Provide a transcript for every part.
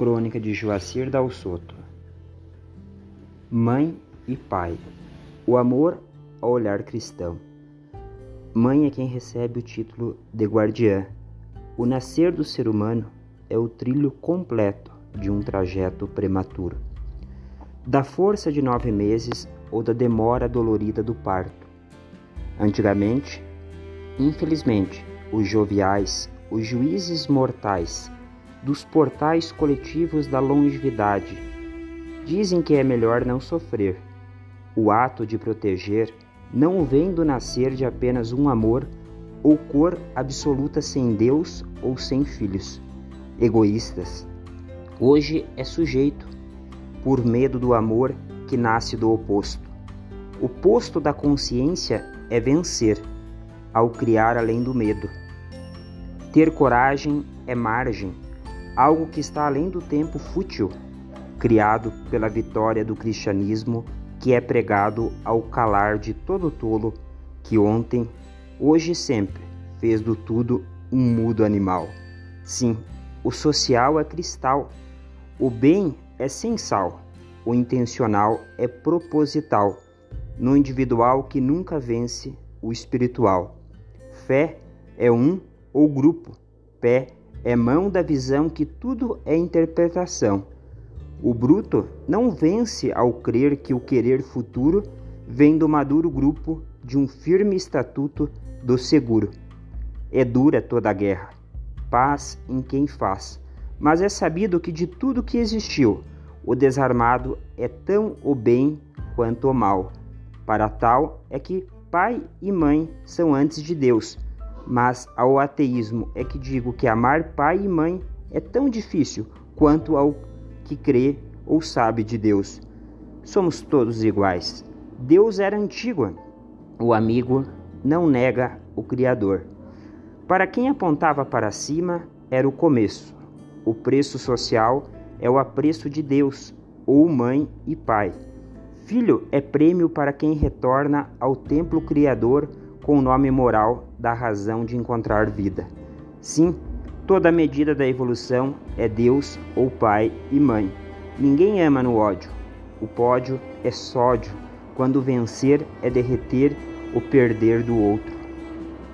Crônica de Joacir Dal Soto Mãe e pai O amor ao olhar cristão Mãe é quem recebe o título de guardiã. O nascer do ser humano é o trilho completo de um trajeto prematuro. Da força de nove meses ou da demora dolorida do parto. Antigamente, infelizmente, os joviais, os juízes mortais, dos portais coletivos da longevidade. Dizem que é melhor não sofrer. O ato de proteger não vem do nascer de apenas um amor ou cor absoluta sem Deus ou sem filhos. Egoístas. Hoje é sujeito, por medo do amor que nasce do oposto. O posto da consciência é vencer, ao criar além do medo. Ter coragem é margem algo que está além do tempo fútil, criado pela vitória do cristianismo que é pregado ao calar de todo tolo que ontem, hoje e sempre fez do tudo um mudo animal. Sim, o social é cristal, o bem é sensal, o intencional é proposital, no individual que nunca vence o espiritual. Fé é um ou grupo, pé é mão da visão que tudo é interpretação. O bruto não vence ao crer que o querer futuro vem do maduro grupo de um firme estatuto do seguro. É dura toda a guerra, paz em quem faz, mas é sabido que de tudo que existiu, o desarmado é tão o bem quanto o mal. Para tal é que pai e mãe são antes de Deus mas ao ateísmo é que digo que amar pai e mãe é tão difícil quanto ao que crê ou sabe de Deus. Somos todos iguais. Deus era antigo. O amigo não nega o Criador. Para quem apontava para cima, era o começo. O preço social é o apreço de Deus, ou mãe e pai. Filho é prêmio para quem retorna ao templo criador com o nome moral da razão de encontrar vida. Sim, toda medida da evolução é Deus ou pai e mãe. Ninguém ama no ódio. O pódio é sódio, quando vencer é derreter o perder do outro.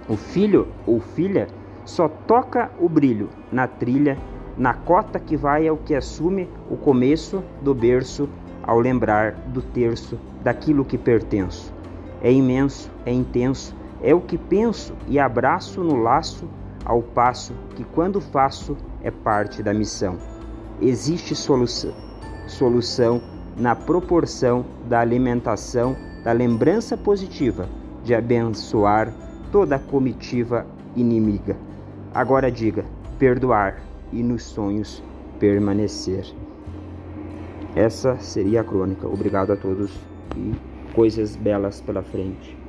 O filho ou filha só toca o brilho na trilha, na cota que vai ao que assume o começo do berço ao lembrar do terço daquilo que pertenço. É imenso, é intenso, é o que penso e abraço no laço, ao passo que, quando faço, é parte da missão. Existe solução, solução na proporção da alimentação da lembrança positiva de abençoar toda a comitiva inimiga. Agora diga: perdoar e nos sonhos permanecer. Essa seria a crônica. Obrigado a todos e coisas belas pela frente.